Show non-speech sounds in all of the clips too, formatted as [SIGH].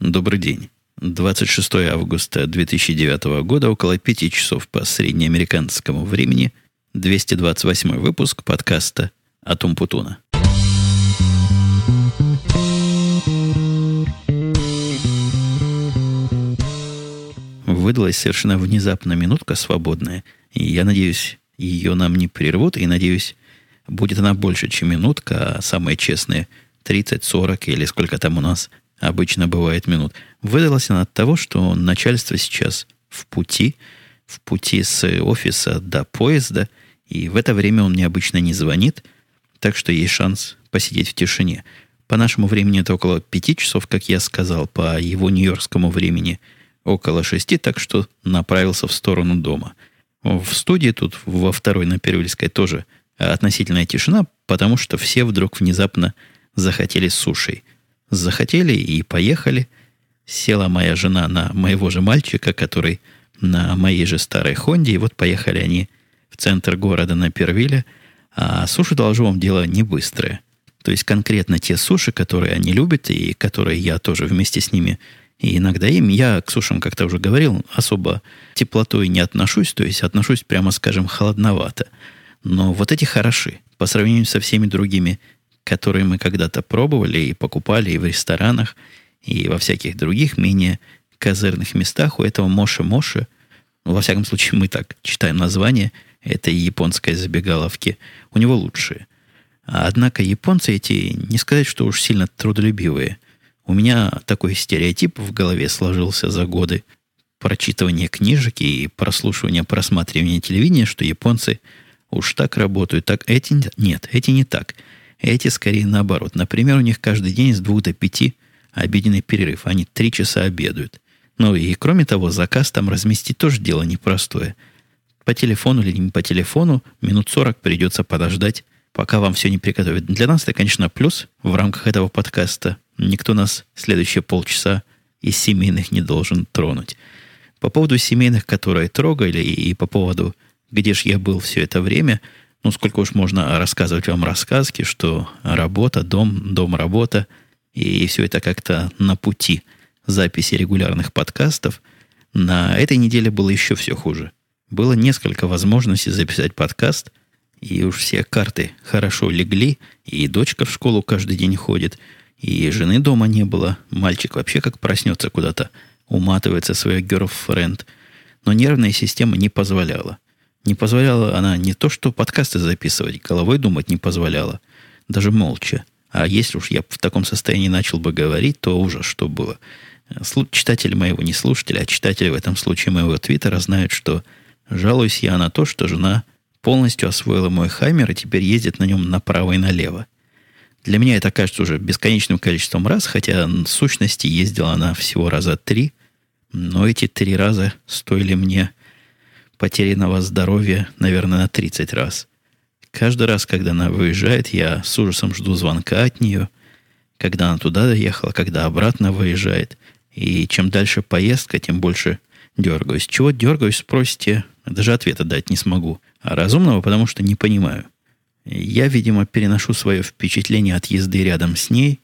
Добрый день. 26 августа 2009 года, около 5 часов по среднеамериканскому времени, 228 выпуск подкаста «Атум Путуна». Выдалась совершенно внезапно минутка свободная, и я надеюсь, ее нам не прервут, и надеюсь, будет она больше, чем минутка, а самые честные 30-40 или сколько там у нас обычно бывает минут. Выдалась она от того, что начальство сейчас в пути, в пути с офиса до поезда, и в это время он мне обычно не звонит, так что есть шанс посидеть в тишине. По нашему времени это около пяти часов, как я сказал, по его нью-йоркскому времени около шести, так что направился в сторону дома. В студии тут во второй на Первильской тоже относительная тишина, потому что все вдруг внезапно захотели суши. Захотели и поехали. Села моя жена на моего же мальчика, который на моей же старой Хонде, и вот поехали они в центр города на Первиле. А суши, доложу вам, дело не быстрое. То есть конкретно те суши, которые они любят, и которые я тоже вместе с ними и иногда им, я к сушам, как-то уже говорил, особо теплотой не отношусь, то есть отношусь, прямо скажем, холодновато. Но вот эти хороши по сравнению со всеми другими которые мы когда-то пробовали и покупали и в ресторанах, и во всяких других менее козырных местах у этого Моши-Моши, ну, во всяком случае, мы так читаем название этой японской забегаловки, у него лучшие. Однако японцы эти, не сказать, что уж сильно трудолюбивые. У меня такой стереотип в голове сложился за годы прочитывания книжек и прослушивания, просматривания телевидения, что японцы уж так работают, так эти нет, эти не так – эти скорее наоборот. Например, у них каждый день с двух до пяти обеденный перерыв. Они три часа обедают. Ну и кроме того, заказ там разместить тоже дело непростое. По телефону или не по телефону минут сорок придется подождать, пока вам все не приготовят. Для нас это, конечно, плюс в рамках этого подкаста. Никто нас следующие полчаса из семейных не должен тронуть. По поводу семейных, которые трогали, и по поводу, где же я был все это время – ну, сколько уж можно рассказывать вам рассказки, что работа, дом, дом, работа, и все это как-то на пути записи регулярных подкастов. На этой неделе было еще все хуже. Было несколько возможностей записать подкаст, и уж все карты хорошо легли, и дочка в школу каждый день ходит, и жены дома не было. Мальчик вообще как проснется куда-то, уматывается свой girlfriend. Но нервная система не позволяла. Не позволяла она не то, что подкасты записывать, головой думать не позволяла. Даже молча. А если уж я в таком состоянии начал бы говорить, то уже что было. Читатели моего, не слушатели, а читатели в этом случае моего твиттера знают, что жалуюсь я на то, что жена полностью освоила мой хаммер и теперь ездит на нем направо и налево. Для меня это кажется уже бесконечным количеством раз, хотя в сущности ездила она всего раза три, но эти три раза стоили мне потерянного здоровья, наверное, на 30 раз. Каждый раз, когда она выезжает, я с ужасом жду звонка от нее, когда она туда доехала, когда обратно выезжает. И чем дальше поездка, тем больше дергаюсь. Чего дергаюсь, спросите, даже ответа дать не смогу. А разумного, потому что не понимаю. Я, видимо, переношу свое впечатление от езды рядом с ней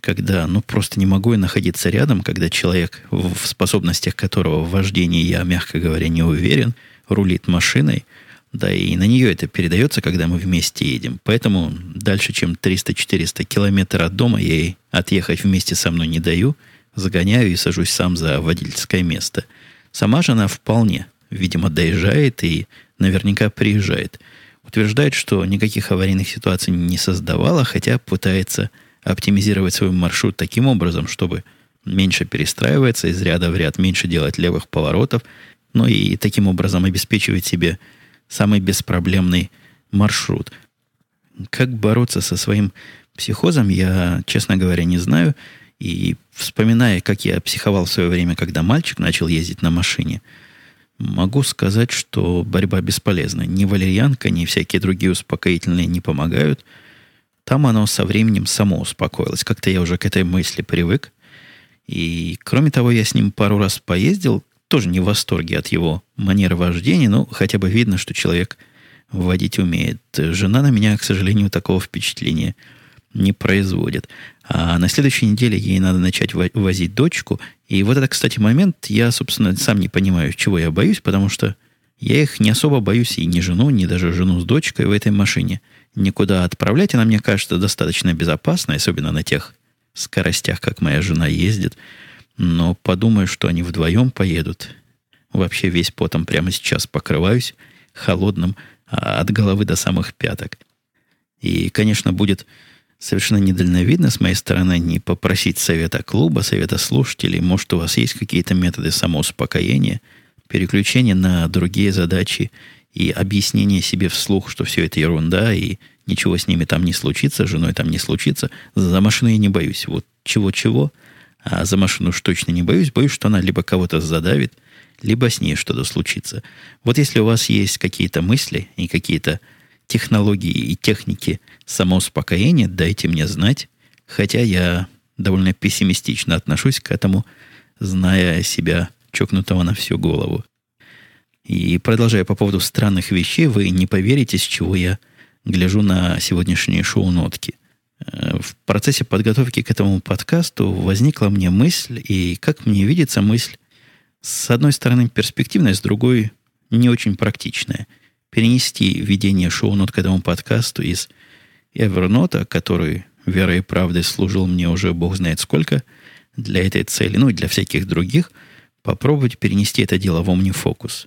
когда, ну, просто не могу я находиться рядом, когда человек, в способностях которого в вождении я, мягко говоря, не уверен, рулит машиной, да, и на нее это передается, когда мы вместе едем. Поэтому дальше, чем 300-400 километров от дома, я ей отъехать вместе со мной не даю, загоняю и сажусь сам за водительское место. Сама же она вполне, видимо, доезжает и наверняка приезжает. Утверждает, что никаких аварийных ситуаций не создавала, хотя пытается оптимизировать свой маршрут таким образом, чтобы меньше перестраиваться из ряда в ряд, меньше делать левых поворотов, ну и таким образом обеспечивать себе самый беспроблемный маршрут. Как бороться со своим психозом, я, честно говоря, не знаю. И вспоминая, как я психовал в свое время, когда мальчик начал ездить на машине, могу сказать, что борьба бесполезна. Ни валерьянка, ни всякие другие успокоительные не помогают – там оно со временем само успокоилось. Как-то я уже к этой мысли привык. И, кроме того, я с ним пару раз поездил, тоже не в восторге от его манеры вождения, но хотя бы видно, что человек водить умеет. Жена на меня, к сожалению, такого впечатления не производит. А на следующей неделе ей надо начать возить дочку. И вот это, кстати, момент, я, собственно, сам не понимаю, чего я боюсь, потому что я их не особо боюсь и ни жену, ни даже жену с дочкой в этой машине никуда отправлять. Она, мне кажется, достаточно безопасна, особенно на тех скоростях, как моя жена ездит. Но подумаю, что они вдвоем поедут. Вообще весь потом прямо сейчас покрываюсь холодным а, от головы до самых пяток. И, конечно, будет совершенно недальновидно с моей стороны не попросить совета клуба, совета слушателей. Может, у вас есть какие-то методы самоуспокоения, переключения на другие задачи и объяснение себе вслух, что все это ерунда, и ничего с ними там не случится, с женой там не случится. За машину я не боюсь. Вот чего-чего, а за машину уж точно не боюсь. Боюсь, что она либо кого-то задавит, либо с ней что-то случится. Вот если у вас есть какие-то мысли и какие-то технологии и техники самоуспокоения, дайте мне знать. Хотя я довольно пессимистично отношусь к этому, зная себя чокнутого на всю голову. И продолжая по поводу странных вещей, вы не поверите, с чего я гляжу на сегодняшние шоу-нотки. Э, в процессе подготовки к этому подкасту возникла мне мысль, и, как мне видится, мысль с одной стороны перспективная, с другой не очень практичная – перенести ведение шоу-нот к этому подкасту из Evernote, который верой и правдой служил мне уже бог знает сколько для этой цели, ну и для всяких других, попробовать перенести это дело в OmniFocus.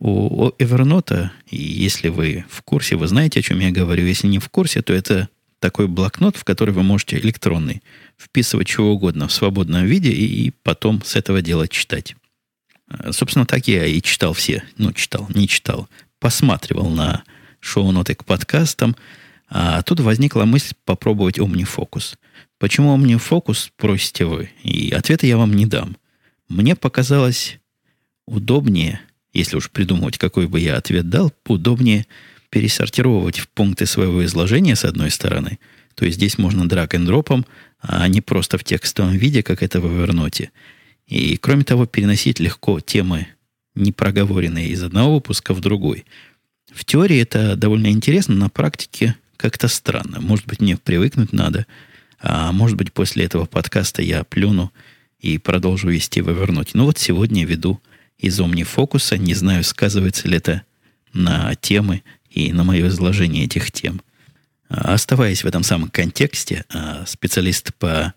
У Evernote, если вы в курсе, вы знаете, о чем я говорю. Если не в курсе, то это такой блокнот, в который вы можете электронный вписывать чего угодно в свободном виде и, и потом с этого дела читать. Собственно, так я и читал все. Ну, читал, не читал посматривал на шоу-ноты к подкастам, а тут возникла мысль попробовать OmniFocus. Почему OmniFocus, спросите вы, и ответа я вам не дам. Мне показалось удобнее, если уж придумывать, какой бы я ответ дал, удобнее пересортировать в пункты своего изложения с одной стороны. То есть здесь можно драг and дропом, а не просто в текстовом виде, как это в Evernote. И кроме того, переносить легко темы не проговоренные из одного выпуска в другой. В теории это довольно интересно, на практике как-то странно. Может быть, мне привыкнуть надо, а может быть, после этого подкаста я плюну и продолжу вести в Evernote. Ну вот сегодня веду из OmniFocus. Не знаю, сказывается ли это на темы и на мое изложение этих тем. А оставаясь в этом самом контексте, а специалисты по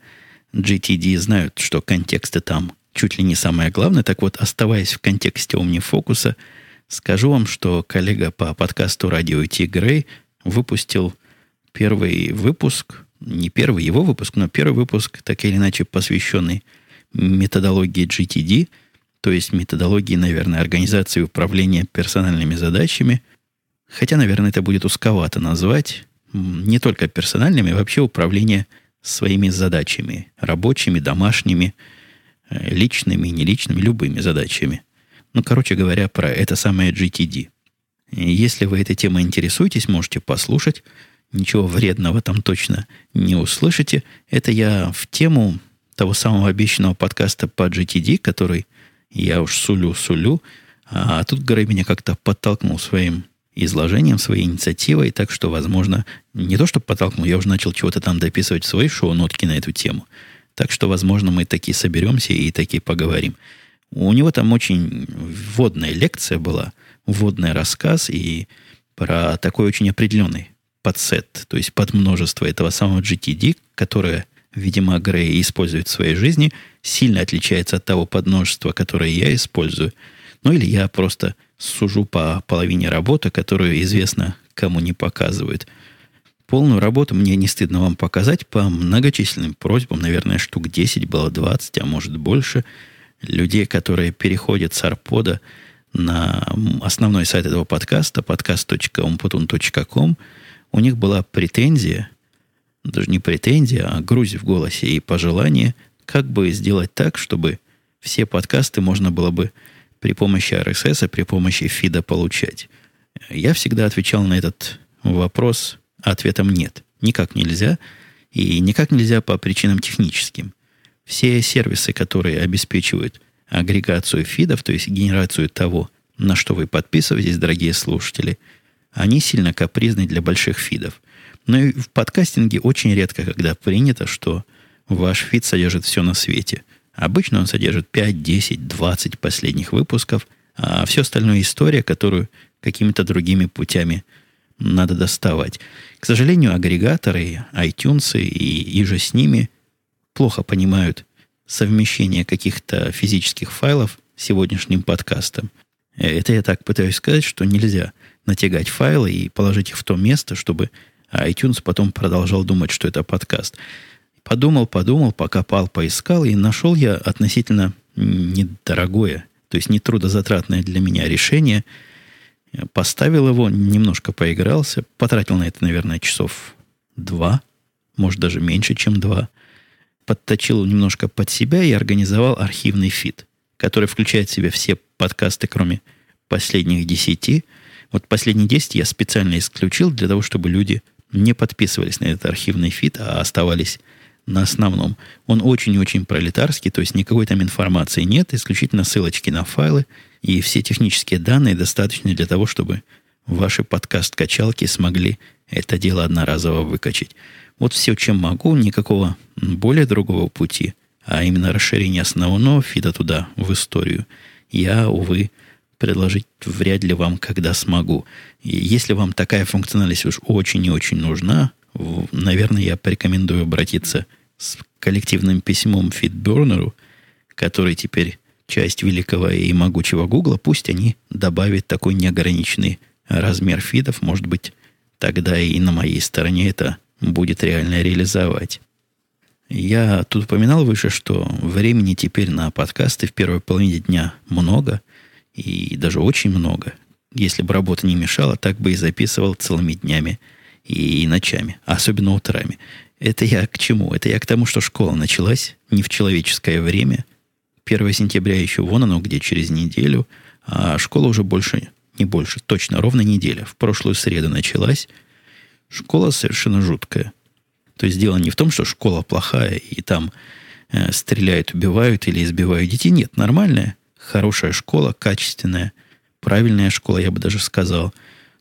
GTD знают, что контексты там чуть ли не самое главное. Так вот, оставаясь в контексте OmniFocus, скажу вам, что коллега по подкасту «Радио Ти Грей» выпустил первый выпуск, не первый его выпуск, но первый выпуск, так или иначе посвященный методологии GTD, то есть методологии, наверное, организации управления персональными задачами. Хотя, наверное, это будет узковато назвать. Не только персональными, а вообще управление своими задачами, рабочими, домашними – Э, личными, неличными, любыми задачами. Ну, короче говоря, про это самое GTD. Если вы этой темой интересуетесь, можете послушать. Ничего вредного там точно не услышите. Это я в тему того самого обещанного подкаста по GTD, который я уж сулю-сулю. А тут Грей меня как-то подтолкнул своим изложением, своей инициативой, так что, возможно, не то, что подтолкнул, я уже начал чего-то там дописывать в свои шоу-нотки на эту тему – так что, возможно, мы такие соберемся и такие поговорим. У него там очень вводная лекция была, вводный рассказ и про такой очень определенный подсет, то есть под множество этого самого GTD, которое, видимо, Грей использует в своей жизни, сильно отличается от того подмножества, которое я использую. Ну или я просто сужу по половине работы, которую известно кому не показывают – Полную работу мне не стыдно вам показать по многочисленным просьбам, наверное, штук 10 было 20, а может больше, людей, которые переходят с арпода на основной сайт этого подкаста, podcast.umputun.com, у них была претензия, даже не претензия, а грусть в голосе и пожелание, как бы сделать так, чтобы все подкасты можно было бы при помощи RSS, при помощи фида получать. Я всегда отвечал на этот вопрос ответом нет. Никак нельзя. И никак нельзя по причинам техническим. Все сервисы, которые обеспечивают агрегацию фидов, то есть генерацию того, на что вы подписываетесь, дорогие слушатели, они сильно капризны для больших фидов. Но и в подкастинге очень редко, когда принято, что ваш фид содержит все на свете. Обычно он содержит 5, 10, 20 последних выпусков, а все остальное история, которую какими-то другими путями надо доставать. К сожалению, агрегаторы, iTunes и, иже с ними плохо понимают совмещение каких-то физических файлов с сегодняшним подкастом. Это я так пытаюсь сказать, что нельзя натягать файлы и положить их в то место, чтобы iTunes потом продолжал думать, что это подкаст. Подумал, подумал, покопал, поискал, и нашел я относительно недорогое, то есть нетрудозатратное для меня решение. Поставил его, немножко поигрался, потратил на это, наверное, часов два, может даже меньше, чем два. Подточил немножко под себя и организовал архивный фид, который включает в себя все подкасты, кроме последних десяти. Вот последние десять я специально исключил для того, чтобы люди не подписывались на этот архивный фид, а оставались на основном. Он очень-очень пролетарский, то есть никакой там информации нет, исключительно ссылочки на файлы, и все технические данные достаточны для того, чтобы ваши подкаст-качалки смогли это дело одноразово выкачать. Вот все, чем могу, никакого более другого пути, а именно расширение основного фида туда, в историю, я, увы, предложить вряд ли вам когда смогу. И если вам такая функциональность уж очень и очень нужна, наверное, я порекомендую обратиться с коллективным письмом FeedBurner, который теперь часть великого и могучего Гугла, пусть они добавят такой неограниченный размер фидов, может быть, тогда и на моей стороне это будет реально реализовать. Я тут упоминал выше, что времени теперь на подкасты в первой половине дня много, и даже очень много. Если бы работа не мешала, так бы и записывал целыми днями – и ночами, особенно утрами. Это я к чему? Это я к тому, что школа началась не в человеческое время. 1 сентября еще вон оно, где через неделю, а школа уже больше, не больше, точно, ровно неделя. В прошлую среду началась. Школа совершенно жуткая. То есть дело не в том, что школа плохая, и там э, стреляют, убивают или избивают детей. Нет, нормальная, хорошая школа, качественная, правильная школа, я бы даже сказал.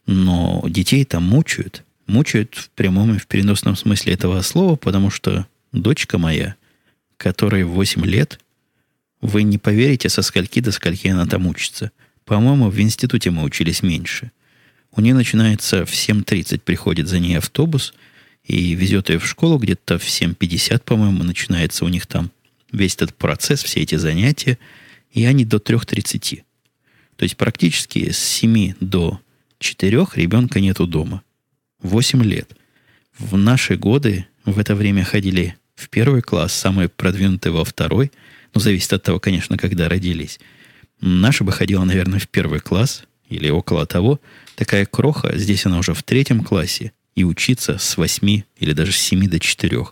Но детей там мучают – мучают в прямом и в переносном смысле этого слова, потому что дочка моя, которой 8 лет, вы не поверите, со скольки до скольки она там учится. По-моему, в институте мы учились меньше. У нее начинается в 7.30, приходит за ней автобус и везет ее в школу где-то в 7.50, по-моему, начинается у них там весь этот процесс, все эти занятия, и они до 3.30. То есть практически с 7 до 4 ребенка нету дома – 8 лет. В наши годы в это время ходили в первый класс, самые продвинутые во второй. Ну, зависит от того, конечно, когда родились. Наша бы ходила, наверное, в первый класс или около того. Такая кроха, здесь она уже в третьем классе, и учиться с 8 или даже с 7 до 4.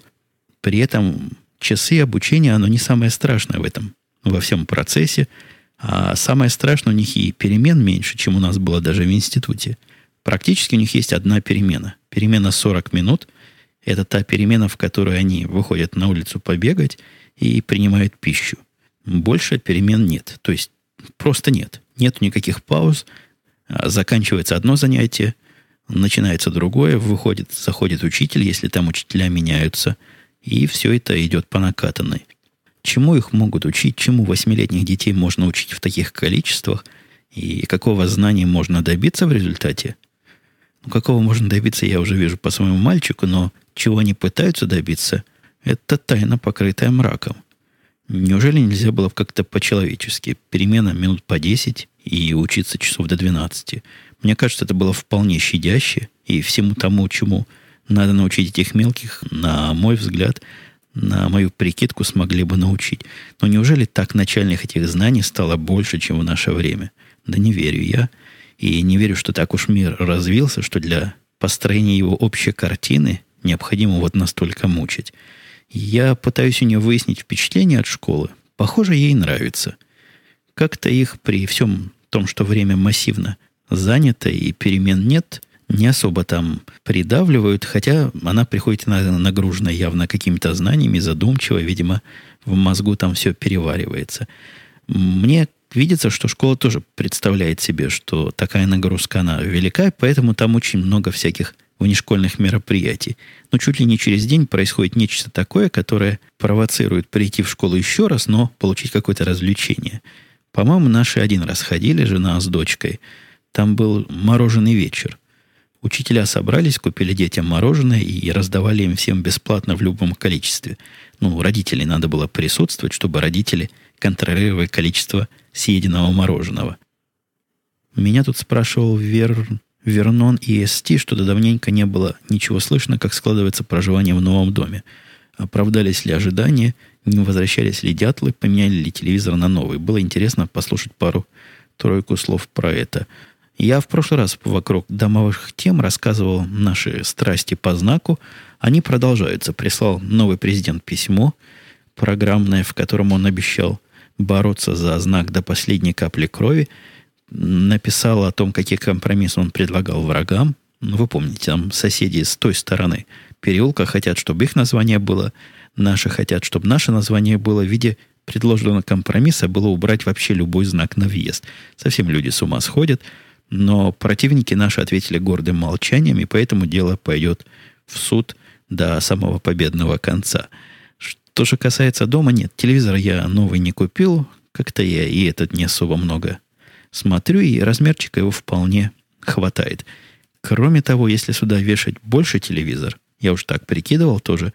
При этом часы обучения, оно не самое страшное в этом, во всем процессе, а самое страшное у них и перемен меньше, чем у нас было даже в институте – Практически у них есть одна перемена. Перемена 40 минут. Это та перемена, в которой они выходят на улицу побегать и принимают пищу. Больше перемен нет. То есть просто нет. Нет никаких пауз. А, заканчивается одно занятие, начинается другое, выходит, заходит учитель, если там учителя меняются, и все это идет по накатанной. Чему их могут учить, чему восьмилетних детей можно учить в таких количествах, и какого знания можно добиться в результате – ну, какого можно добиться, я уже вижу по своему мальчику, но чего они пытаются добиться, это тайна, покрытая мраком. Неужели нельзя было как-то по-человечески? Перемена минут по 10 и учиться часов до 12. Мне кажется, это было вполне щадяще, и всему тому, чему надо научить этих мелких, на мой взгляд, на мою прикидку смогли бы научить. Но неужели так начальных этих знаний стало больше, чем в наше время? Да не верю я. И не верю, что так уж мир развился, что для построения его общей картины необходимо вот настолько мучить. Я пытаюсь у нее выяснить впечатление от школы. Похоже, ей нравится. Как-то их при всем том, что время массивно занято и перемен нет, не особо там придавливают, хотя она приходит нагружена явно какими-то знаниями, задумчиво, видимо, в мозгу там все переваривается. Мне видится, что школа тоже представляет себе, что такая нагрузка, она велика, поэтому там очень много всяких внешкольных мероприятий. Но чуть ли не через день происходит нечто такое, которое провоцирует прийти в школу еще раз, но получить какое-то развлечение. По-моему, наши один раз ходили, жена с дочкой. Там был мороженый вечер. Учителя собрались, купили детям мороженое и раздавали им всем бесплатно в любом количестве. Ну, родителей надо было присутствовать, чтобы родители контролировали количество съеденного мороженого. Меня тут спрашивал Вер... Вернон и СТ, что до давненько не было ничего слышно, как складывается проживание в новом доме. Оправдались ли ожидания, не возвращались ли дятлы, поменяли ли телевизор на новый. Было интересно послушать пару-тройку слов про это – я в прошлый раз вокруг домовых тем рассказывал наши страсти по знаку. Они продолжаются. Прислал новый президент письмо программное, в котором он обещал бороться за знак до последней капли крови. Написал о том, какие компромиссы он предлагал врагам. Ну, вы помните, там соседи с той стороны переулка хотят, чтобы их название было, наши хотят, чтобы наше название было в виде предложенного компромисса было убрать вообще любой знак на въезд. Совсем люди с ума сходят. Но противники наши ответили гордым молчанием, и поэтому дело пойдет в суд до самого победного конца. Что же касается дома, нет, телевизор я новый не купил, как-то я и этот не особо много смотрю, и размерчика его вполне хватает. Кроме того, если сюда вешать больше телевизор, я уж так прикидывал тоже,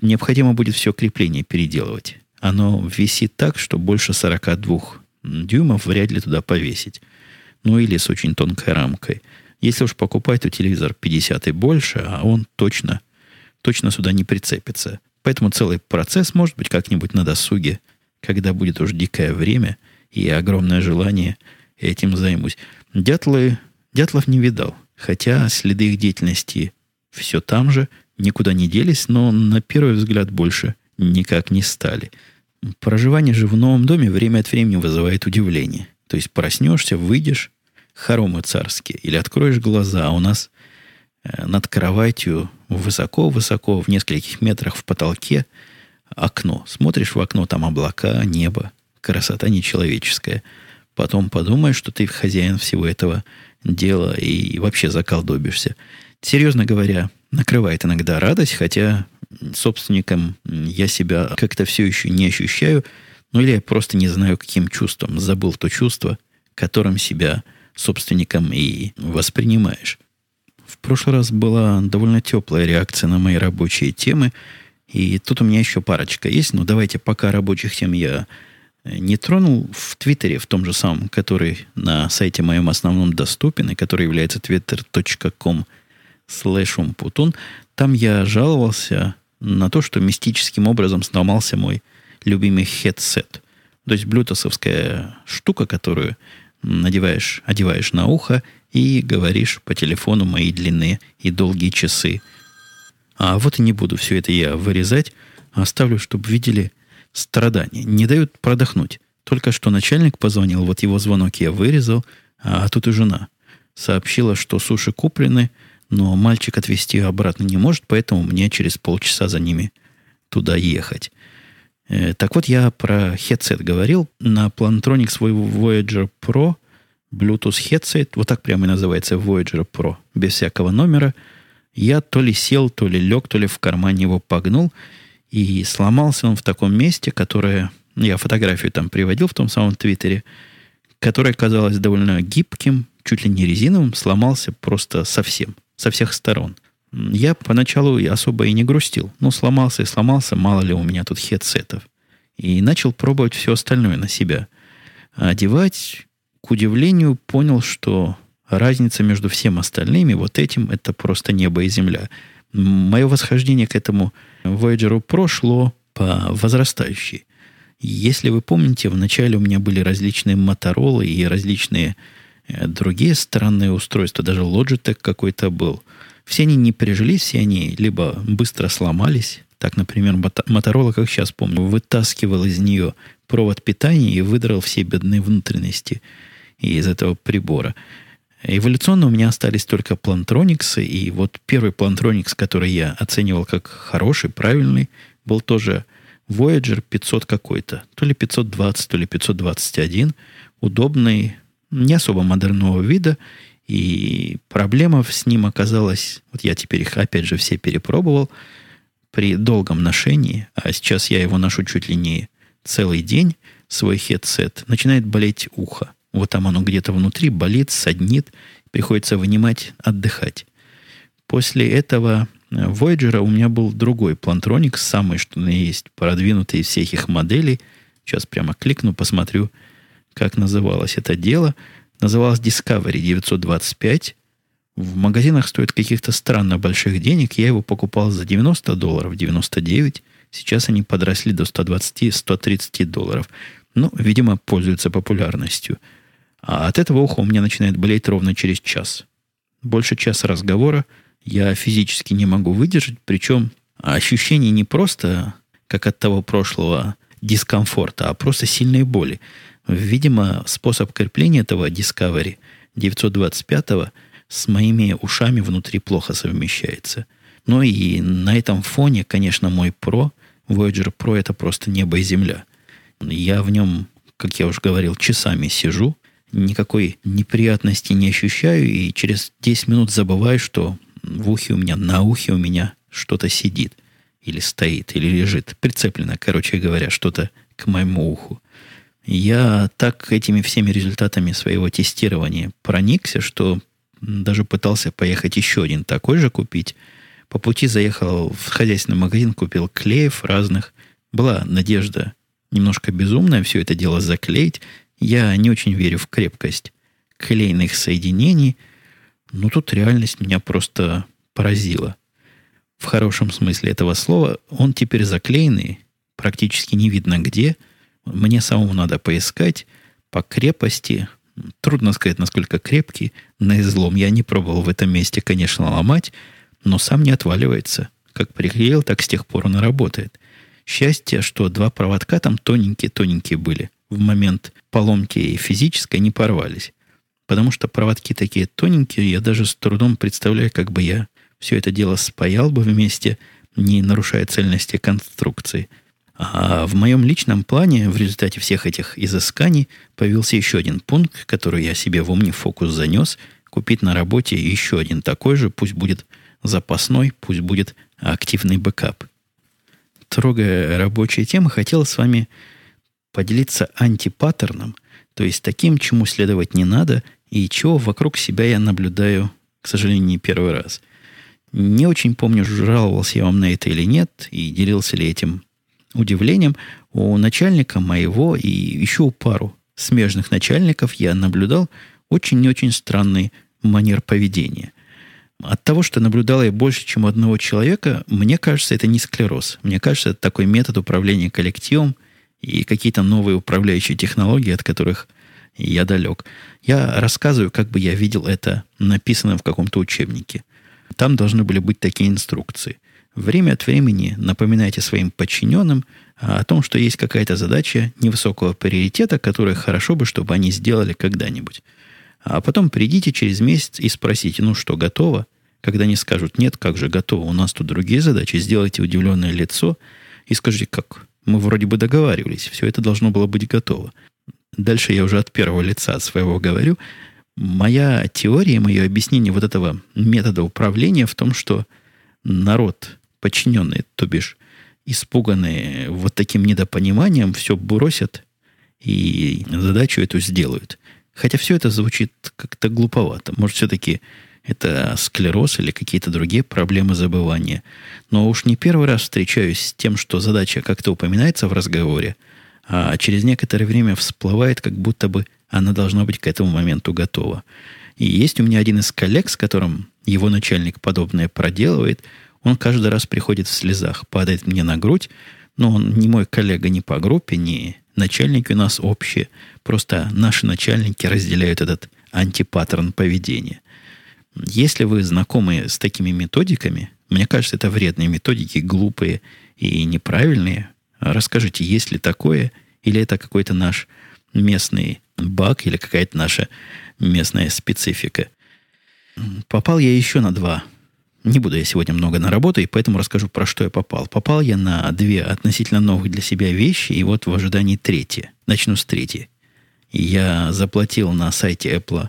необходимо будет все крепление переделывать. Оно висит так, что больше 42 дюймов вряд ли туда повесить ну или с очень тонкой рамкой. Если уж покупать, то телевизор 50 и больше, а он точно, точно сюда не прицепится. Поэтому целый процесс может быть как-нибудь на досуге, когда будет уж дикое время и огромное желание этим займусь. Дятлы, дятлов не видал, хотя следы их деятельности все там же, никуда не делись, но на первый взгляд больше никак не стали. Проживание же в новом доме время от времени вызывает удивление. То есть проснешься, выйдешь, хоромы царские, или откроешь глаза, а у нас э, над кроватью высоко-высоко, в нескольких метрах в потолке окно. Смотришь в окно, там облака, небо, красота нечеловеческая. Потом подумаешь, что ты хозяин всего этого дела и вообще заколдобишься. Серьезно говоря, накрывает иногда радость, хотя собственником я себя как-то все еще не ощущаю – ну или я просто не знаю, каким чувством. Забыл то чувство, которым себя собственником и воспринимаешь. В прошлый раз была довольно теплая реакция на мои рабочие темы. И тут у меня еще парочка есть. Но давайте пока рабочих тем я не тронул в Твиттере, в том же самом, который на сайте моем основном доступен, и который является twitter.com slash Там я жаловался на то, что мистическим образом сломался мой любимый headset. То есть блютусовская штука, которую надеваешь, одеваешь на ухо и говоришь по телефону мои длинные и долгие часы. А вот и не буду все это я вырезать, оставлю, чтобы видели страдания. Не дают продохнуть. Только что начальник позвонил, вот его звонок я вырезал, а тут и жена. Сообщила, что суши куплены, но мальчик отвезти обратно не может, поэтому мне через полчаса за ними туда ехать. Э, так вот, я про headset говорил. На Plantronic свой Voyager Pro Bluetooth headset, вот так прямо и называется Voyager Pro, без всякого номера. Я то ли сел, то ли лег, то ли в кармане его погнул. И сломался он в таком месте, которое... Я фотографию там приводил в том самом Твиттере, которое казалось довольно гибким, чуть ли не резиновым, сломался просто совсем, со всех сторон. Я поначалу особо и не грустил. Ну, сломался и сломался, мало ли у меня тут хедсетов. И начал пробовать все остальное на себя. одевать, к удивлению, понял, что разница между всем остальными, вот этим, это просто небо и земля. Мое восхождение к этому Voyager прошло по возрастающей. Если вы помните, вначале у меня были различные Моторолы и различные э, другие странные устройства, даже Logitech какой-то был – все они не прижились, все они либо быстро сломались. Так, например, Моторола, как сейчас помню, вытаскивал из нее провод питания и выдрал все бедные внутренности из этого прибора. Эволюционно у меня остались только Plantronics, и вот первый Plantronics, который я оценивал как хороший, правильный, был тоже Voyager 500 какой-то. То ли 520, то ли 521. Удобный, не особо модерного вида. И проблема с ним оказалась, вот я теперь их опять же все перепробовал, при долгом ношении, а сейчас я его ношу чуть ли не целый день, свой хедсет, начинает болеть ухо. Вот там оно где-то внутри болит, саднит, приходится вынимать, отдыхать. После этого э, Voyager у меня был другой плантроник, самый, что на есть, продвинутый из всех их моделей. Сейчас прямо кликну, посмотрю, как называлось это дело. Называлось Discovery 925. В магазинах стоит каких-то странно больших денег. Я его покупал за 90 долларов, 99. Сейчас они подросли до 120-130 долларов. Ну, видимо, пользуются популярностью. А от этого уха у меня начинает болеть ровно через час. Больше часа разговора я физически не могу выдержать. Причем ощущение не просто, как от того прошлого дискомфорта, а просто сильной боли. Видимо, способ крепления этого Discovery 925 с моими ушами внутри плохо совмещается. Ну и на этом фоне, конечно, мой Pro, Voyager Pro это просто небо и земля. Я в нем, как я уже говорил, часами сижу, никакой неприятности не ощущаю, и через 10 минут забываю, что в ухе у меня, на ухе у меня что-то сидит, или стоит, или лежит, прицеплено, короче говоря, что-то к моему уху. Я так этими всеми результатами своего тестирования проникся, что даже пытался поехать еще один такой же купить. По пути заехал в хозяйственный магазин, купил клеев разных. Была надежда немножко безумная все это дело заклеить. Я не очень верю в крепкость клейных соединений, но тут реальность меня просто поразила. В хорошем смысле этого слова он теперь заклеенный, практически не видно где – мне самому надо поискать по крепости. Трудно сказать, насколько крепкий. На излом я не пробовал в этом месте, конечно, ломать, но сам не отваливается. Как приклеил, так с тех пор он и работает. Счастье, что два проводка там тоненькие-тоненькие были. В момент поломки физической не порвались. Потому что проводки такие тоненькие, я даже с трудом представляю, как бы я все это дело спаял бы вместе, не нарушая цельности конструкции – а в моем личном плане в результате всех этих изысканий появился еще один пункт, который я себе в фокус занес. Купить на работе еще один такой же, пусть будет запасной, пусть будет активный бэкап. Трогая рабочие темы, хотел с вами поделиться антипаттерном, то есть таким, чему следовать не надо, и чего вокруг себя я наблюдаю, к сожалению, не первый раз. Не очень помню, жаловался я вам на это или нет, и делился ли этим удивлением у начальника моего и еще у пару смежных начальников я наблюдал очень-очень странный манер поведения. От того, что наблюдал я больше, чем у одного человека, мне кажется, это не склероз. Мне кажется, это такой метод управления коллективом и какие-то новые управляющие технологии, от которых я далек. Я рассказываю, как бы я видел это написано в каком-то учебнике. Там должны были быть такие инструкции – Время от времени напоминайте своим подчиненным о том, что есть какая-то задача невысокого приоритета, которую хорошо бы, чтобы они сделали когда-нибудь. А потом придите через месяц и спросите, ну что, готово? Когда они скажут, нет, как же готово, у нас тут другие задачи, сделайте удивленное лицо и скажите, как? Мы вроде бы договаривались, все это должно было быть готово. Дальше я уже от первого лица от своего говорю. Моя теория, мое объяснение вот этого метода управления в том, что народ подчиненные, то бишь испуганные вот таким недопониманием, все бросят и задачу эту сделают. Хотя все это звучит как-то глуповато. Может, все-таки это склероз или какие-то другие проблемы забывания. Но уж не первый раз встречаюсь с тем, что задача как-то упоминается в разговоре, а через некоторое время всплывает, как будто бы она должна быть к этому моменту готова. И есть у меня один из коллег, с которым его начальник подобное проделывает – он каждый раз приходит в слезах, падает мне на грудь, но он не мой коллега ни по группе, ни начальники у нас общие. Просто наши начальники разделяют этот антипаттерн поведения. Если вы знакомы с такими методиками, мне кажется, это вредные методики, глупые и неправильные. Расскажите, есть ли такое, или это какой-то наш местный баг, или какая-то наша местная специфика. Попал я еще на два не буду я сегодня много на работу, и поэтому расскажу, про что я попал. Попал я на две относительно новых для себя вещи, и вот в ожидании третьей. Начну с третьей. Я заплатил на сайте Apple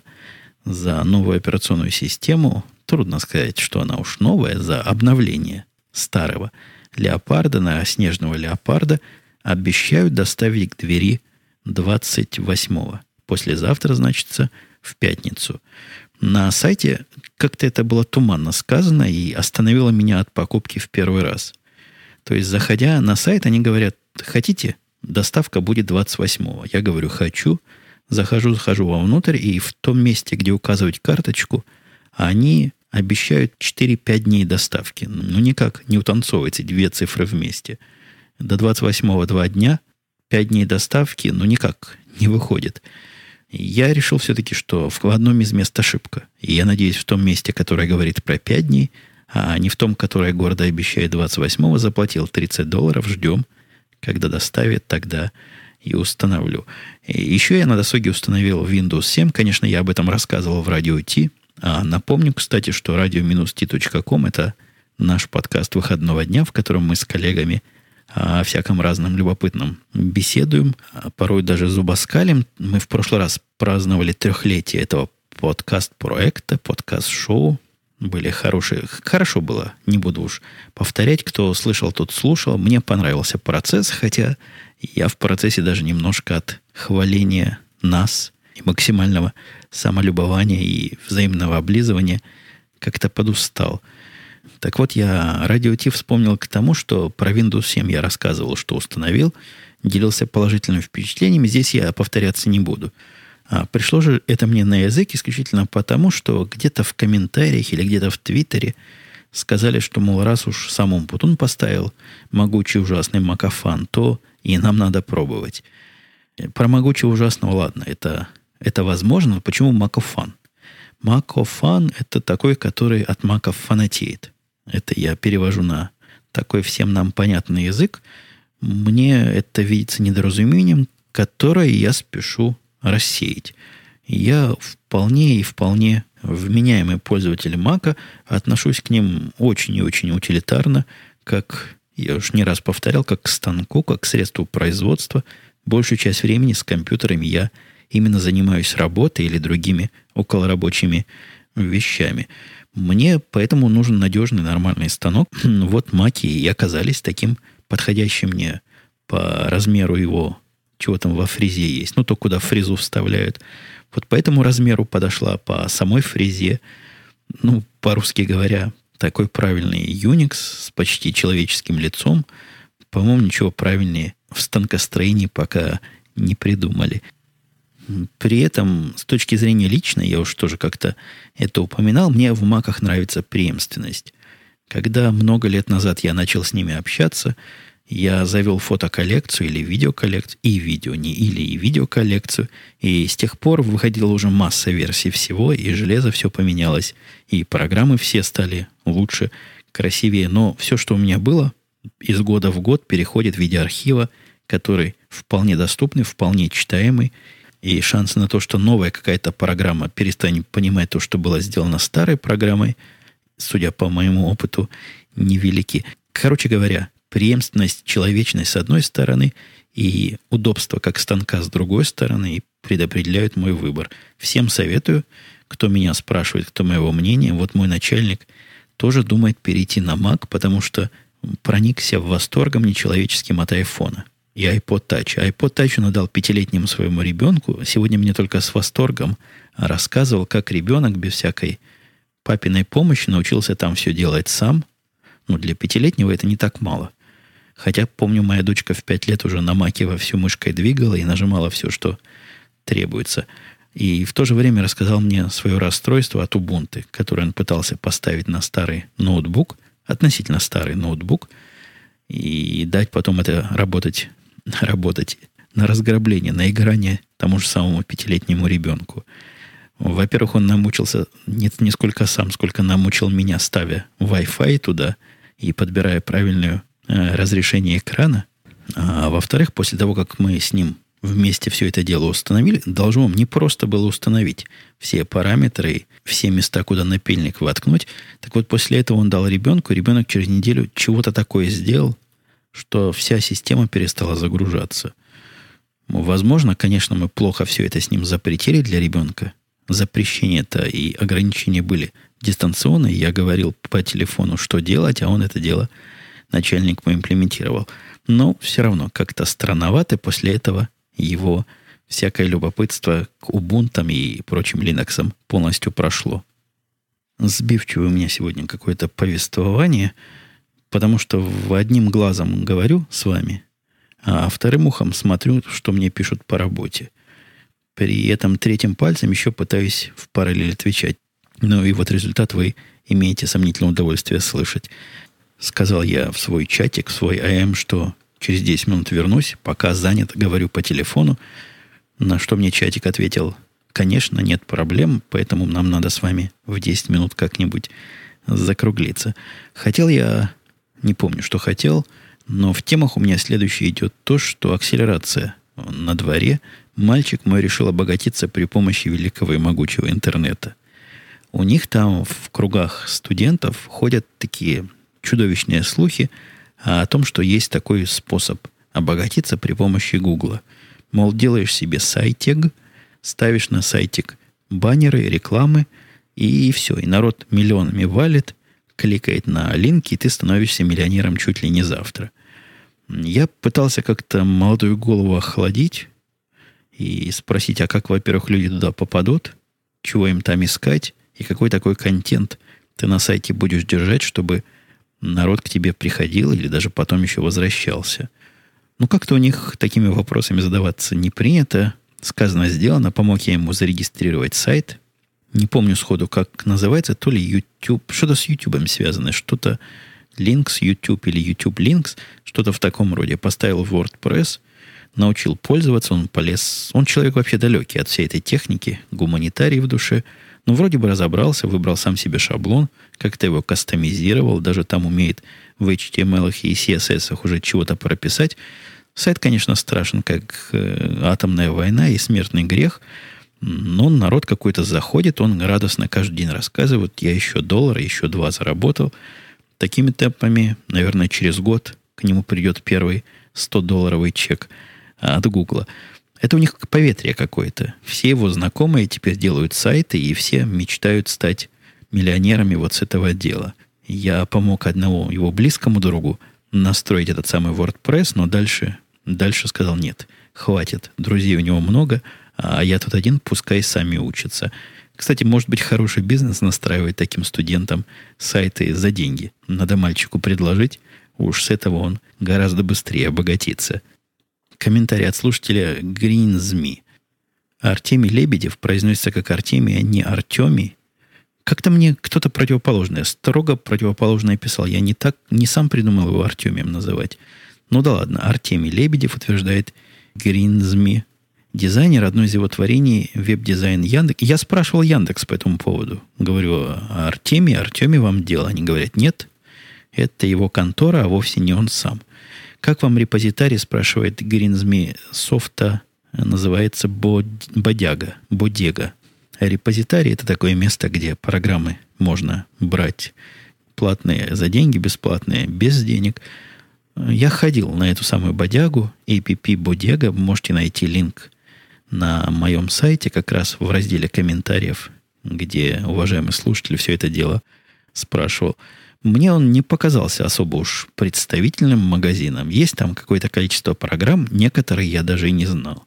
за новую операционную систему, трудно сказать, что она уж новая, за обновление старого леопарда на снежного леопарда обещают доставить к двери 28-го. Послезавтра, значится, в пятницу. На сайте как-то это было туманно сказано и остановило меня от покупки в первый раз. То есть, заходя на сайт, они говорят, хотите, доставка будет 28-го. Я говорю, хочу. Захожу, захожу вовнутрь, и в том месте, где указывать карточку, они обещают 4-5 дней доставки. Ну, никак не утанцовывайте две цифры вместе. До 28-го два дня, 5 дней доставки, ну, никак не выходит. Я решил все-таки, что в одном из мест ошибка. И я надеюсь, в том месте, которое говорит про 5 дней, а не в том, которое гордо обещает 28-го, заплатил 30 долларов, ждем, когда доставит, тогда и установлю. И еще я на досуге установил Windows 7. Конечно, я об этом рассказывал в радио T. А напомню, кстати, что radio-t.com это наш подкаст выходного дня, в котором мы с коллегами о всяком разном любопытном беседуем, а порой даже зубоскалим. Мы в прошлый раз праздновали трехлетие этого подкаст-проекта, подкаст-шоу. Были хорошие. Хорошо было, не буду уж повторять. Кто слышал, тот слушал. Мне понравился процесс, хотя я в процессе даже немножко от хваления нас и максимального самолюбования и взаимного облизывания как-то подустал. Так вот, я радио Ти вспомнил к тому, что про Windows 7 я рассказывал, что установил, делился положительными впечатлениями. Здесь я повторяться не буду. А пришло же это мне на язык исключительно потому, что где-то в комментариях или где-то в Твиттере сказали, что, мол, раз уж сам Умпутун поставил могучий ужасный Макафан, то и нам надо пробовать. Про могучего ужасного, ладно, это это возможно. Почему макофан? Макофан – это такой, который от маков фанатеет. Это я перевожу на такой всем нам понятный язык. Мне это видится недоразумением, которое я спешу рассеять. Я вполне и вполне вменяемый пользователь Мака, отношусь к ним очень и очень утилитарно, как я уж не раз повторял, как к станку, как к средству производства. Большую часть времени с компьютерами я именно занимаюсь работой или другими околорабочими вещами. Мне поэтому нужен надежный нормальный станок. [CLEARS THROAT] Вот маки и оказались таким подходящим мне по размеру его, чего там во фрезе есть. Ну, то, куда фрезу вставляют. Вот по этому размеру подошла по самой фрезе. Ну, по-русски говоря, такой правильный Unix с почти человеческим лицом. По-моему, ничего правильнее в станкостроении пока не придумали. При этом, с точки зрения личной, я уж тоже как-то это упоминал, мне в маках нравится преемственность. Когда много лет назад я начал с ними общаться, я завел фотоколлекцию или видеоколлекцию, и видео, не или, и видеоколлекцию, и с тех пор выходила уже масса версий всего, и железо все поменялось, и программы все стали лучше, красивее, но все, что у меня было, из года в год переходит в виде архива, который вполне доступный, вполне читаемый, и шансы на то, что новая какая-то программа перестанет понимать то, что было сделано старой программой, судя по моему опыту, невелики. Короче говоря, преемственность, человечность с одной стороны и удобство как станка с другой стороны предопределяют мой выбор. Всем советую, кто меня спрашивает, кто моего мнения, вот мой начальник тоже думает перейти на Mac, потому что проникся восторгом нечеловеческим от айфона и iPod Touch. iPod Touch он отдал пятилетнему своему ребенку. Сегодня мне только с восторгом рассказывал, как ребенок без всякой папиной помощи научился там все делать сам. Ну, для пятилетнего это не так мало. Хотя, помню, моя дочка в пять лет уже на маке во всю мышкой двигала и нажимала все, что требуется. И в то же время рассказал мне свое расстройство от Ubuntu, которое он пытался поставить на старый ноутбук, относительно старый ноутбук, и дать потом это работать [LAUGHS] работать на разграбление, на играние тому же самому пятилетнему ребенку. Во-первых, он намучился не, не сколько сам, сколько намучил меня, ставя Wi-Fi туда и подбирая правильное э, разрешение экрана. А во-вторых, после того, как мы с ним вместе все это дело установили, должно вам не просто было установить все параметры, все места, куда напильник воткнуть. Так вот, после этого он дал ребенку, ребенок через неделю чего-то такое сделал, что вся система перестала загружаться. Возможно, конечно, мы плохо все это с ним запретили для ребенка. запрещения-то и ограничения были дистанционные, я говорил по телефону, что делать, а он это дело, начальник мой имплементировал. Но все равно как-то странновато после этого его всякое любопытство к Ubuntu и прочим Linux полностью прошло. Сбивчивое у меня сегодня какое-то повествование, потому что в одним глазом говорю с вами, а вторым ухом смотрю, что мне пишут по работе. При этом третьим пальцем еще пытаюсь в параллель отвечать. Ну и вот результат вы имеете сомнительное удовольствие слышать. Сказал я в свой чатик, в свой АМ, что через 10 минут вернусь, пока занят, говорю по телефону. На что мне чатик ответил, конечно, нет проблем, поэтому нам надо с вами в 10 минут как-нибудь закруглиться. Хотел я, не помню, что хотел, но в темах у меня следующее идет то, что акселерация на дворе. Мальчик мой решил обогатиться при помощи великого и могучего интернета. У них там в кругах студентов ходят такие чудовищные слухи о том, что есть такой способ обогатиться при помощи Гугла. Мол, делаешь себе сайтик, ставишь на сайтик баннеры, рекламы, и все. И народ миллионами валит, кликает на линки, и ты становишься миллионером чуть ли не завтра. Я пытался как-то молодую голову охладить и спросить, а как, во-первых, люди туда попадут, чего им там искать, и какой такой контент ты на сайте будешь держать, чтобы народ к тебе приходил или даже потом еще возвращался. Ну, как-то у них такими вопросами задаваться не принято. Сказано, сделано. Помог я ему зарегистрировать сайт. Не помню сходу, как называется. То ли YouTube. Что-то с YouTube связано. Что-то Links YouTube или YouTube Links. Что-то в таком роде. Поставил в WordPress. Научил пользоваться. Он полез. Он человек вообще далекий от всей этой техники. Гуманитарий в душе. Ну, вроде бы разобрался, выбрал сам себе шаблон, как-то его кастомизировал, даже там умеет в HTML и CSS уже чего-то прописать. Сайт, конечно, страшен, как э, атомная война и смертный грех, но народ какой-то заходит, он радостно каждый день рассказывает, я еще доллар, еще два заработал. Такими темпами, наверное, через год к нему придет первый 100-долларовый чек от Гугла. Это у них поветрие какое-то. Все его знакомые теперь делают сайты, и все мечтают стать миллионерами вот с этого отдела. Я помог одному его близкому другу настроить этот самый WordPress, но дальше, дальше сказал нет, хватит. Друзей у него много, а я тут один, пускай сами учатся. Кстати, может быть, хороший бизнес настраивать таким студентам сайты за деньги. Надо мальчику предложить, уж с этого он гораздо быстрее обогатится – Комментарий от слушателя Гринзми. Артемий Лебедев произносится как Артемий, а не Артемий. Как-то мне кто-то противоположное, строго противоположное писал. Я не так, не сам придумал его Артемием называть. Ну да ладно, Артемий Лебедев утверждает Гринзми. Дизайнер, одно из его творений, веб-дизайн Яндекс. Я спрашивал Яндекс по этому поводу. Говорю, а Артемий, Артемий вам дело. Они говорят, нет, это его контора, а вовсе не он сам – как вам репозитарий, спрашивает Гринзми, софта называется Бодяга, Бодега. А репозитарий это такое место, где программы можно брать платные за деньги, бесплатные без денег. Я ходил на эту самую бодягу, APP Бодега. Можете найти линк на моем сайте, как раз в разделе комментариев, где уважаемый слушатель все это дело спрашивал. Мне он не показался особо уж представительным магазином. Есть там какое-то количество программ, некоторые я даже и не знал.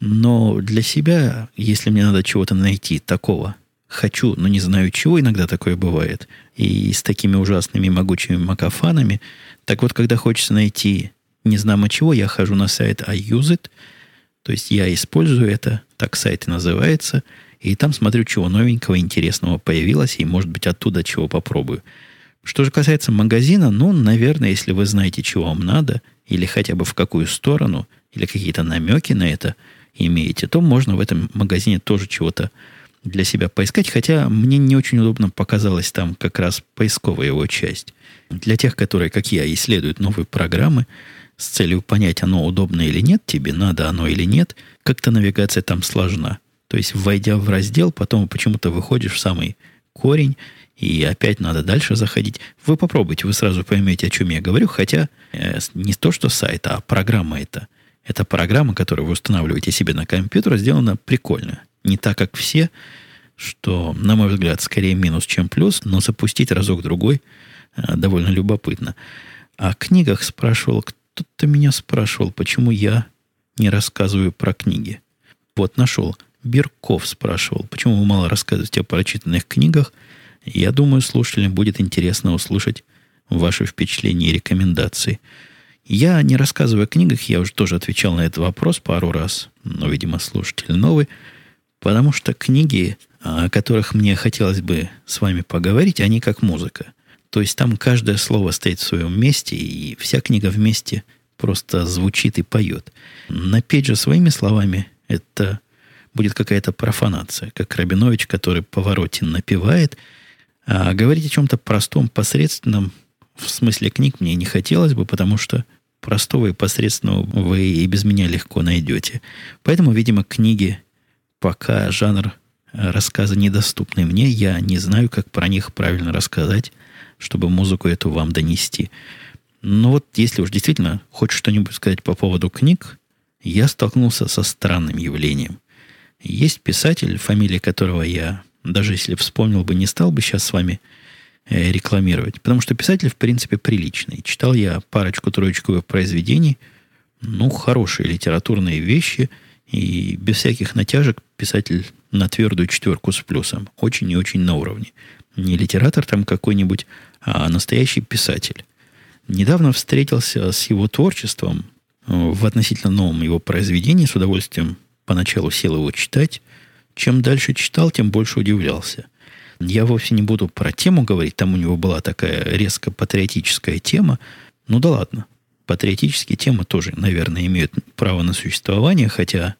Но для себя, если мне надо чего-то найти такого, хочу, но не знаю чего, иногда такое бывает, и с такими ужасными могучими макафанами, так вот, когда хочется найти не знамо чего, я хожу на сайт I use it, то есть я использую это, так сайт и называется, и там смотрю, чего новенького, интересного появилось, и, может быть, оттуда чего попробую. Что же касается магазина, ну, наверное, если вы знаете, чего вам надо, или хотя бы в какую сторону, или какие-то намеки на это имеете, то можно в этом магазине тоже чего-то для себя поискать, хотя мне не очень удобно показалась там как раз поисковая его часть. Для тех, которые, как я, исследуют новые программы с целью понять, оно удобно или нет тебе, надо оно или нет, как-то навигация там сложна. То есть, войдя в раздел, потом почему-то выходишь в самый корень, и опять надо дальше заходить. Вы попробуйте, вы сразу поймете, о чем я говорю. Хотя э, не то, что сайт, а программа это. Это программа, которую вы устанавливаете себе на компьютер, сделана прикольно. не так, как все, что, на мой взгляд, скорее минус, чем плюс, но запустить разок-другой э, довольно любопытно. О книгах спрашивал, кто-то меня спрашивал, почему я не рассказываю про книги. Вот нашел. Бирков спрашивал, почему вы мало рассказываете о прочитанных книгах. Я думаю, слушателям будет интересно услышать ваши впечатления и рекомендации. Я не рассказываю о книгах, я уже тоже отвечал на этот вопрос пару раз, но, видимо, слушатель новый, потому что книги, о которых мне хотелось бы с вами поговорить, они как музыка. То есть там каждое слово стоит в своем месте, и вся книга вместе просто звучит и поет. Напеть же своими словами – это будет какая-то профанация, как Рабинович, который Поворотин напевает. А говорить о чем-то простом, посредственном, в смысле книг, мне не хотелось бы, потому что простого и посредственного вы и без меня легко найдете. Поэтому, видимо, книги пока жанр рассказа недоступный мне. Я не знаю, как про них правильно рассказать чтобы музыку эту вам донести. Но вот если уж действительно хочешь что-нибудь сказать по поводу книг, я столкнулся со странным явлением. Есть писатель, фамилия которого я, даже если вспомнил бы, не стал бы сейчас с вами э, рекламировать. Потому что писатель, в принципе, приличный. Читал я парочку-троечку его произведений. Ну, хорошие литературные вещи. И без всяких натяжек писатель на твердую четверку с плюсом. Очень и очень на уровне. Не литератор там какой-нибудь, а настоящий писатель. Недавно встретился с его творчеством э, в относительно новом его произведении, с удовольствием поначалу сел его читать. Чем дальше читал, тем больше удивлялся. Я вовсе не буду про тему говорить, там у него была такая резко патриотическая тема. Ну да ладно, патриотические темы тоже, наверное, имеют право на существование, хотя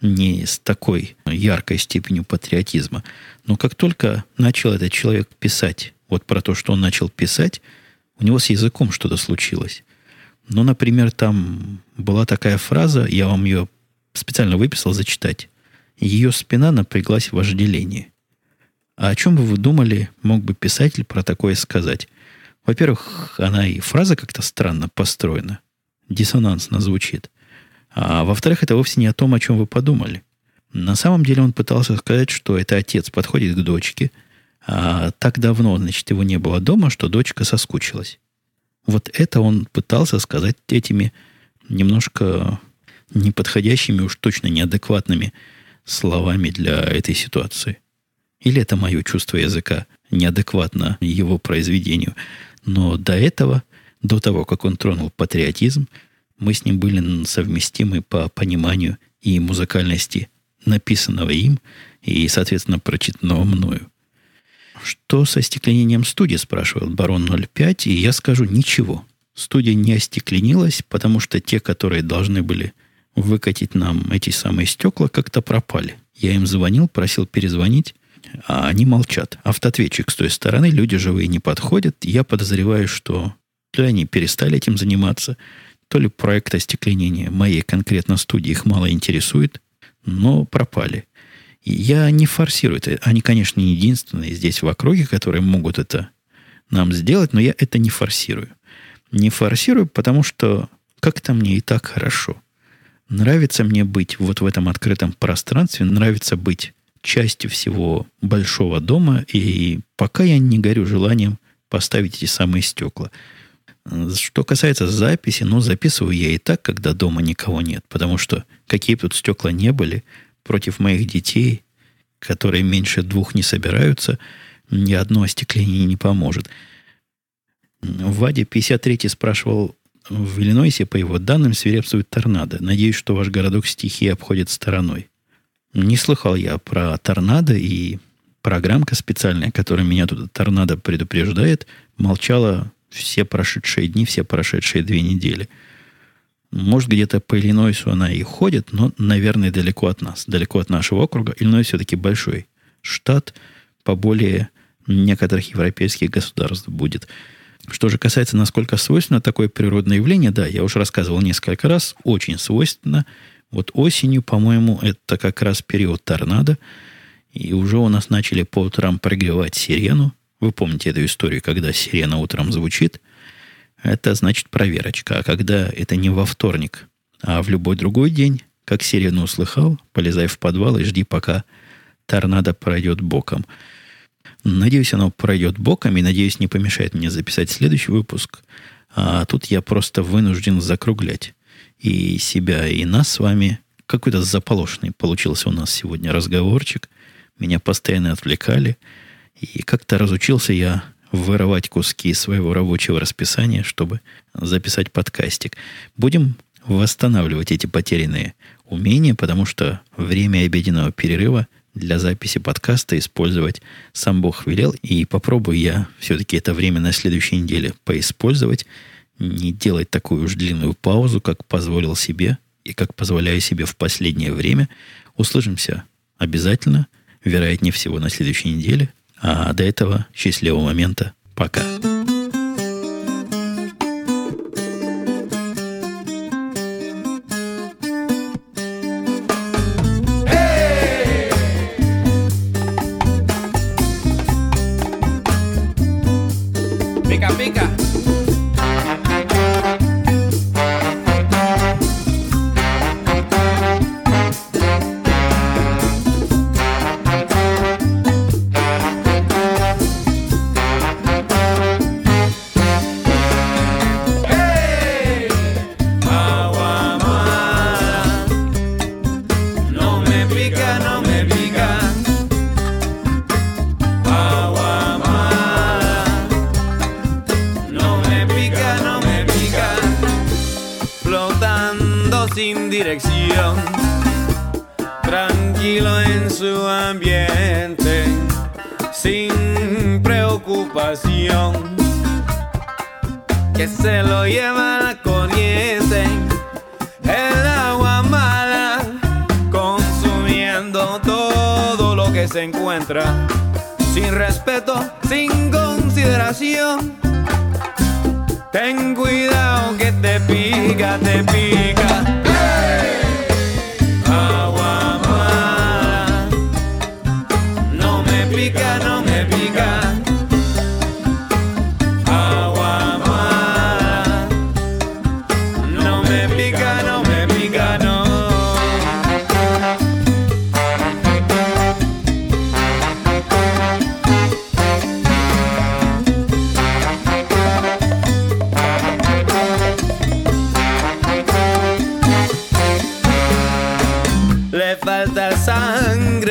не с такой яркой степенью патриотизма. Но как только начал этот человек писать вот про то, что он начал писать, у него с языком что-то случилось. Ну, например, там была такая фраза, я вам ее специально выписал зачитать. Ее спина напряглась в вожделении. А о чем бы вы думали, мог бы писатель про такое сказать? Во-первых, она и фраза как-то странно построена. Диссонансно звучит. А во-вторых, это вовсе не о том, о чем вы подумали. На самом деле он пытался сказать, что это отец подходит к дочке, а так давно, значит, его не было дома, что дочка соскучилась. Вот это он пытался сказать этими немножко неподходящими, уж точно неадекватными словами для этой ситуации. Или это мое чувство языка неадекватно его произведению. Но до этого, до того, как он тронул патриотизм, мы с ним были совместимы по пониманию и музыкальности написанного им и, соответственно, прочитанного мною. Что со остекленением студии, спрашивает барон 05, и я скажу ничего. Студия не остекленилась, потому что те, которые должны были выкатить нам эти самые стекла, как-то пропали. Я им звонил, просил перезвонить, а они молчат. Автоответчик с той стороны, люди живые не подходят. Я подозреваю, что то ли они перестали этим заниматься, то ли проект остекленения моей конкретно студии их мало интересует, но пропали. Я не форсирую это. Они, конечно, не единственные здесь в округе, которые могут это нам сделать, но я это не форсирую. Не форсирую, потому что как-то мне и так хорошо. Нравится мне быть вот в этом открытом пространстве, нравится быть частью всего большого дома, и пока я не горю желанием поставить эти самые стекла – что касается записи, ну, записываю я и так, когда дома никого нет, потому что какие бы тут стекла не были, против моих детей, которые меньше двух не собираются, ни одно остекление не поможет. Вадя 53 спрашивал, в Иллинойсе, по его данным, свирепствует торнадо. Надеюсь, что ваш городок стихии обходит стороной. Не слыхал я про торнадо, и программка специальная, которая меня тут торнадо предупреждает, молчала все прошедшие дни, все прошедшие две недели. Может, где-то по Иллинойсу она и ходит, но, наверное, далеко от нас, далеко от нашего округа. Иллинойс все-таки большой штат, поболее некоторых европейских государств будет. Что же касается, насколько свойственно такое природное явление, да, я уже рассказывал несколько раз, очень свойственно. Вот осенью, по-моему, это как раз период торнадо, и уже у нас начали по утрам прогревать сирену, вы помните эту историю, когда сирена утром звучит, это значит проверочка. А когда это не во вторник, а в любой другой день, как сирену услыхал, полезай в подвал и жди, пока торнадо пройдет боком. Надеюсь, оно пройдет боком и, надеюсь, не помешает мне записать следующий выпуск. А тут я просто вынужден закруглять и себя, и нас с вами. Какой-то заполошный получился у нас сегодня разговорчик. Меня постоянно отвлекали. И как-то разучился я вырывать куски своего рабочего расписания, чтобы записать подкастик. Будем восстанавливать эти потерянные умения, потому что время обеденного перерыва для записи подкаста использовать сам Бог велел, и попробую я все-таки это время на следующей неделе поиспользовать, не делать такую уж длинную паузу, как позволил себе и как позволяю себе в последнее время. Услышимся обязательно, вероятнее всего на следующей неделе, а до этого счастливого момента. Пока.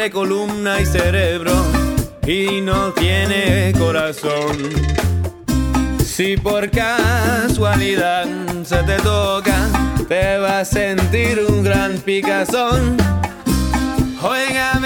Columna y cerebro y no tiene corazón. Si por casualidad se te toca, te va a sentir un gran picazón. Juega